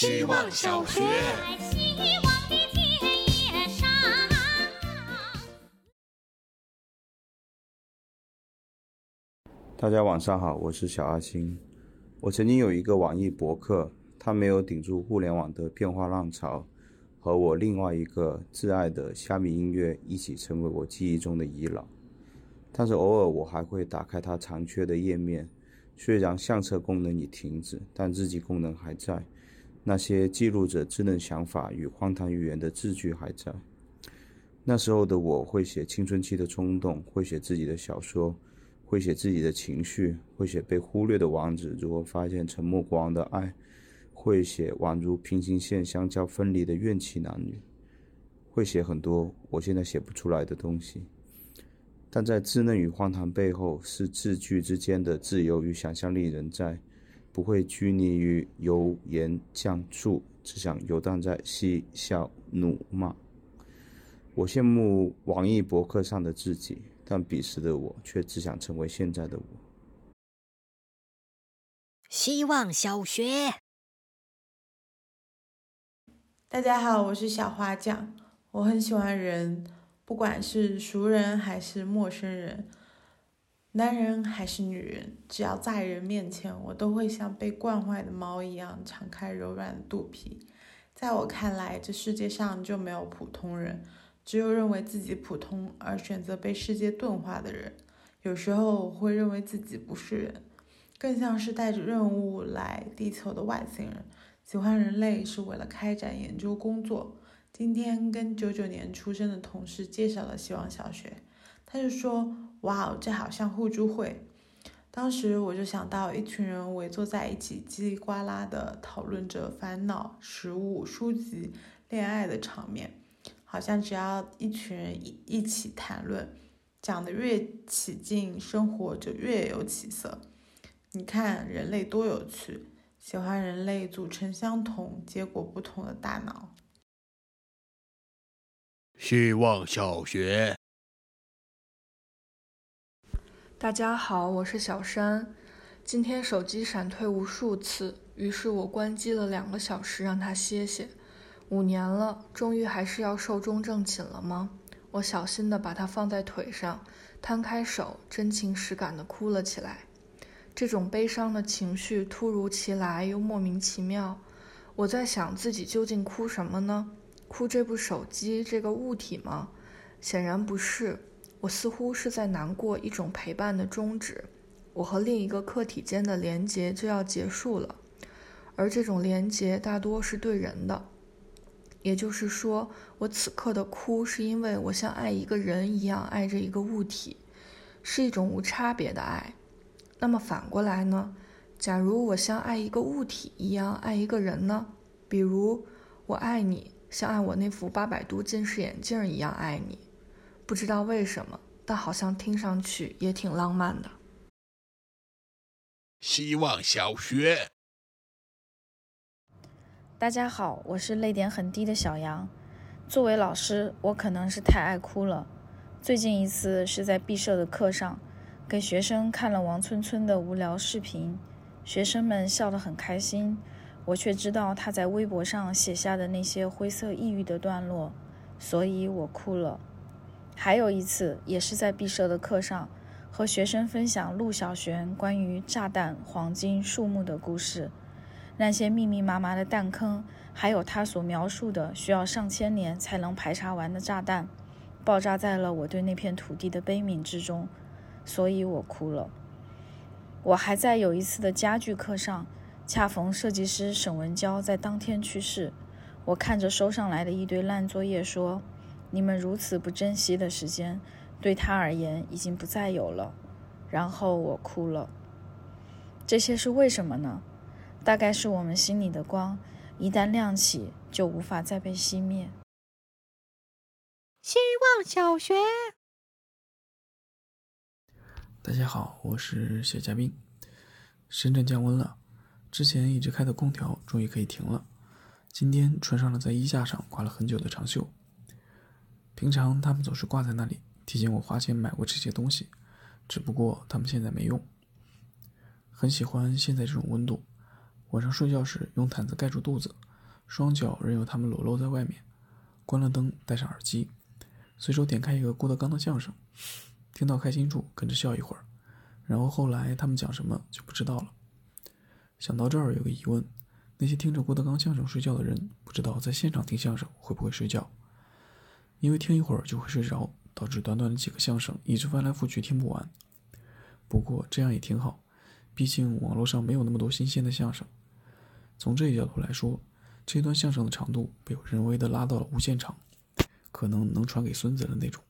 希望小学。大家晚上好，我是小阿星。我曾经有一个网易博客，它没有顶住互联网的变化浪潮，和我另外一个挚爱的虾米音乐一起成为我记忆中的遗老。但是偶尔我还会打开它残缺的页面，虽然相册功能已停止，但日记功能还在，那些记录着稚嫩想法与荒唐语言的字句还在。那时候的我会写青春期的冲动，会写自己的小说。会写自己的情绪，会写被忽略的王子如何发现沉默国王的爱，会写宛如平行线相交分离的怨气男女，会写很多我现在写不出来的东西。但在稚嫩与荒唐背后，是字句之间的自由与想象力仍在，不会拘泥于油盐酱醋，只想游荡在嬉笑怒骂。我羡慕网易博客上的自己。但彼时的我却只想成为现在的我。希望小学，大家好，我是小花酱。我很喜欢人，不管是熟人还是陌生人，男人还是女人，只要在人面前，我都会像被惯坏的猫一样敞开柔软的肚皮。在我看来，这世界上就没有普通人。只有认为自己普通而选择被世界钝化的人，有时候我会认为自己不是人，更像是带着任务来地球的外星人。喜欢人类是为了开展研究工作。今天跟九九年出生的同事介绍了希望小学，他就说：“哇哦，这好像互助会。”当时我就想到一群人围坐在一起，叽里呱啦的讨论着烦恼、食物、书籍、恋爱的场面。好像只要一群人一一起谈论，讲的越起劲，生活就越有起色。你看人类多有趣，喜欢人类组成相同、结果不同的大脑。希望小学，大家好，我是小山。今天手机闪退无数次，于是我关机了两个小时，让它歇歇。五年了，终于还是要寿终正寝了吗？我小心地把它放在腿上，摊开手，真情实感地哭了起来。这种悲伤的情绪突如其来又莫名其妙。我在想自己究竟哭什么呢？哭这部手机这个物体吗？显然不是。我似乎是在难过一种陪伴的终止。我和另一个客体间的连结就要结束了，而这种连结大多是对人的。也就是说，我此刻的哭，是因为我像爱一个人一样爱着一个物体，是一种无差别的爱。那么反过来呢？假如我像爱一个物体一样爱一个人呢？比如，我爱你，像爱我那副八百度近视眼镜一样爱你。不知道为什么，但好像听上去也挺浪漫的。希望小学。大家好，我是泪点很低的小杨。作为老师，我可能是太爱哭了。最近一次是在毕设的课上，给学生看了王村村的无聊视频，学生们笑得很开心，我却知道他在微博上写下的那些灰色抑郁的段落，所以我哭了。还有一次，也是在毕设的课上，和学生分享陆小璇关于炸弹、黄金、树木的故事。那些密密麻麻的弹坑，还有他所描述的需要上千年才能排查完的炸弹，爆炸在了我对那片土地的悲悯之中，所以我哭了。我还在有一次的家具课上，恰逢设计师沈文娇在当天去世，我看着收上来的一堆烂作业，说：“你们如此不珍惜的时间，对他而言已经不再有了。”然后我哭了。这些是为什么呢？大概是我们心里的光，一旦亮起，就无法再被熄灭。希望小学，大家好，我是小嘉宾。深圳降温了，之前一直开的空调终于可以停了。今天穿上了在衣架上挂了很久的长袖。平常他们总是挂在那里，提醒我花钱买过这些东西，只不过他们现在没用。很喜欢现在这种温度。晚上睡觉时用毯子盖住肚子，双脚任由他们裸露在外面。关了灯，戴上耳机，随手点开一个郭德纲的相声，听到开心处跟着笑一会儿，然后后来他们讲什么就不知道了。想到这儿有个疑问：那些听着郭德纲相声睡觉的人，不知道在现场听相声会不会睡觉？因为听一会儿就会睡着，导致短短的几个相声一直翻来覆去听不完。不过这样也挺好，毕竟网络上没有那么多新鲜的相声。从这一角度来说，这段相声的长度被人为的拉到了无限长，可能能传给孙子的那种。